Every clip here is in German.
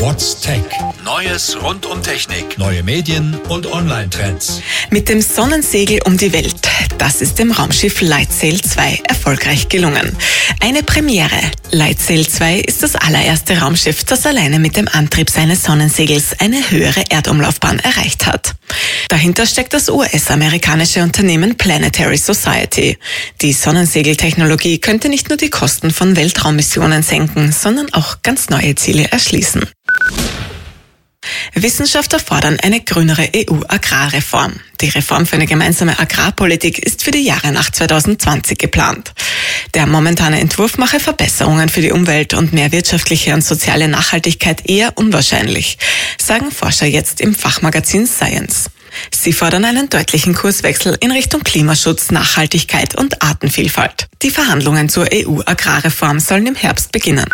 What's Tech? Neues rund um Technik, neue Medien und Online-Trends. Mit dem Sonnensegel um die Welt. Das ist dem Raumschiff Lightsail 2 erfolgreich gelungen. Eine Premiere. Lightsail 2 ist das allererste Raumschiff, das alleine mit dem Antrieb seines Sonnensegels eine höhere Erdumlaufbahn erreicht hat. Dahinter steckt das US-amerikanische Unternehmen Planetary Society. Die Sonnensegeltechnologie könnte nicht nur die Kosten von Weltraummissionen senken, sondern auch ganz neue Ziele erschließen. Wissenschaftler fordern eine grünere EU-Agrarreform. Die Reform für eine gemeinsame Agrarpolitik ist für die Jahre nach 2020 geplant. Der momentane Entwurf mache Verbesserungen für die Umwelt und mehr wirtschaftliche und soziale Nachhaltigkeit eher unwahrscheinlich, sagen Forscher jetzt im Fachmagazin Science. Sie fordern einen deutlichen Kurswechsel in Richtung Klimaschutz, Nachhaltigkeit und Artenvielfalt. Die Verhandlungen zur EU-Agrarreform sollen im Herbst beginnen.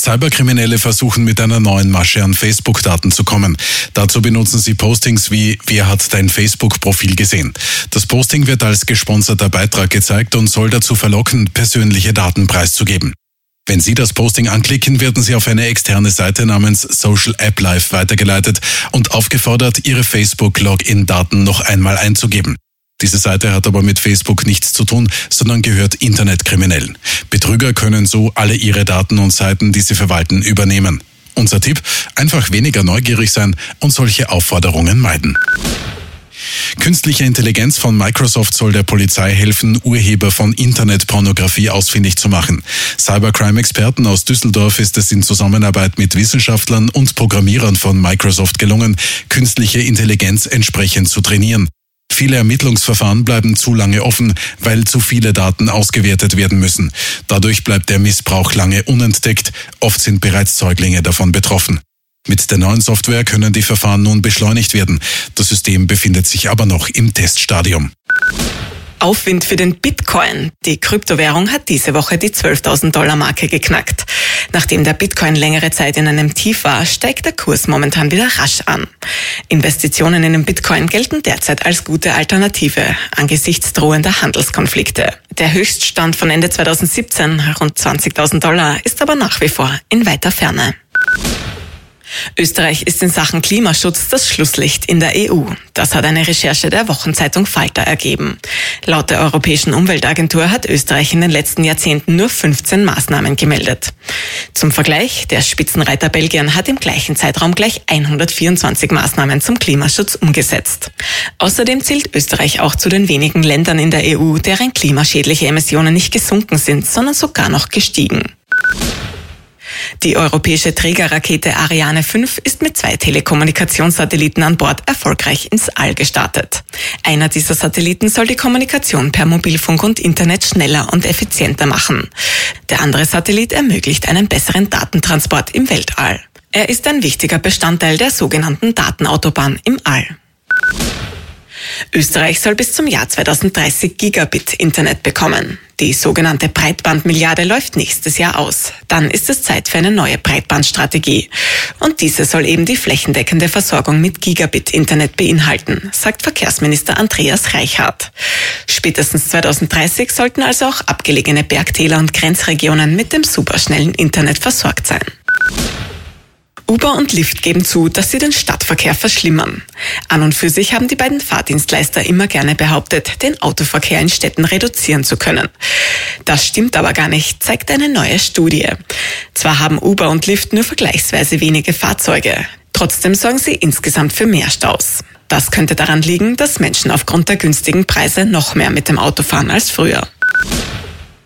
Cyberkriminelle versuchen mit einer neuen Masche an Facebook-Daten zu kommen. Dazu benutzen sie Postings wie Wer hat dein Facebook-Profil gesehen? Das Posting wird als gesponserter Beitrag gezeigt und soll dazu verlocken, persönliche Daten preiszugeben. Wenn Sie das Posting anklicken, werden Sie auf eine externe Seite namens Social App Live weitergeleitet und aufgefordert, Ihre Facebook-Login-Daten noch einmal einzugeben. Diese Seite hat aber mit Facebook nichts zu tun, sondern gehört Internetkriminellen. Betrüger können so alle ihre Daten und Seiten, die sie verwalten, übernehmen. Unser Tipp, einfach weniger neugierig sein und solche Aufforderungen meiden. Künstliche Intelligenz von Microsoft soll der Polizei helfen, Urheber von Internetpornografie ausfindig zu machen. Cybercrime-Experten aus Düsseldorf ist es in Zusammenarbeit mit Wissenschaftlern und Programmierern von Microsoft gelungen, künstliche Intelligenz entsprechend zu trainieren. Viele Ermittlungsverfahren bleiben zu lange offen, weil zu viele Daten ausgewertet werden müssen. Dadurch bleibt der Missbrauch lange unentdeckt. Oft sind bereits Säuglinge davon betroffen. Mit der neuen Software können die Verfahren nun beschleunigt werden. Das System befindet sich aber noch im Teststadium. Aufwind für den Bitcoin. Die Kryptowährung hat diese Woche die 12.000 Dollar Marke geknackt. Nachdem der Bitcoin längere Zeit in einem Tief war, steigt der Kurs momentan wieder rasch an. Investitionen in den Bitcoin gelten derzeit als gute Alternative angesichts drohender Handelskonflikte. Der Höchststand von Ende 2017, rund 20.000 Dollar, ist aber nach wie vor in weiter Ferne. Österreich ist in Sachen Klimaschutz das Schlusslicht in der EU. Das hat eine Recherche der Wochenzeitung Falter ergeben. Laut der Europäischen Umweltagentur hat Österreich in den letzten Jahrzehnten nur 15 Maßnahmen gemeldet. Zum Vergleich, der Spitzenreiter Belgien hat im gleichen Zeitraum gleich 124 Maßnahmen zum Klimaschutz umgesetzt. Außerdem zählt Österreich auch zu den wenigen Ländern in der EU, deren klimaschädliche Emissionen nicht gesunken sind, sondern sogar noch gestiegen. Die europäische Trägerrakete Ariane 5 ist mit zwei Telekommunikationssatelliten an Bord erfolgreich ins All gestartet. Einer dieser Satelliten soll die Kommunikation per Mobilfunk und Internet schneller und effizienter machen. Der andere Satellit ermöglicht einen besseren Datentransport im Weltall. Er ist ein wichtiger Bestandteil der sogenannten Datenautobahn im All. Österreich soll bis zum Jahr 2030 Gigabit Internet bekommen. Die sogenannte Breitbandmilliarde läuft nächstes Jahr aus. Dann ist es Zeit für eine neue Breitbandstrategie. Und diese soll eben die flächendeckende Versorgung mit Gigabit-Internet beinhalten, sagt Verkehrsminister Andreas Reichhardt. Spätestens 2030 sollten also auch abgelegene Bergtäler und Grenzregionen mit dem superschnellen Internet versorgt sein. Uber und Lyft geben zu, dass sie den Stadtverkehr verschlimmern. An und für sich haben die beiden Fahrdienstleister immer gerne behauptet, den Autoverkehr in Städten reduzieren zu können. Das stimmt aber gar nicht, zeigt eine neue Studie. Zwar haben Uber und Lyft nur vergleichsweise wenige Fahrzeuge, trotzdem sorgen sie insgesamt für mehr Staus. Das könnte daran liegen, dass Menschen aufgrund der günstigen Preise noch mehr mit dem Auto fahren als früher.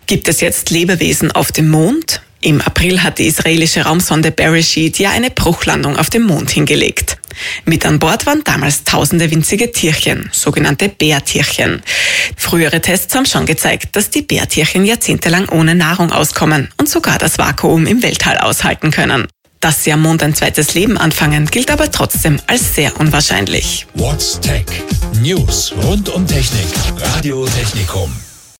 Gibt es jetzt Lebewesen auf dem Mond? Im April hat die israelische Raumsonde Bereshit ja eine Bruchlandung auf dem Mond hingelegt. Mit an Bord waren damals tausende winzige Tierchen, sogenannte Bärtierchen. Frühere Tests haben schon gezeigt, dass die Bärtierchen jahrzehntelang ohne Nahrung auskommen und sogar das Vakuum im Weltall aushalten können. Dass sie am Mond ein zweites Leben anfangen, gilt aber trotzdem als sehr unwahrscheinlich. What's Tech? News rund um Technik. Radio Technikum.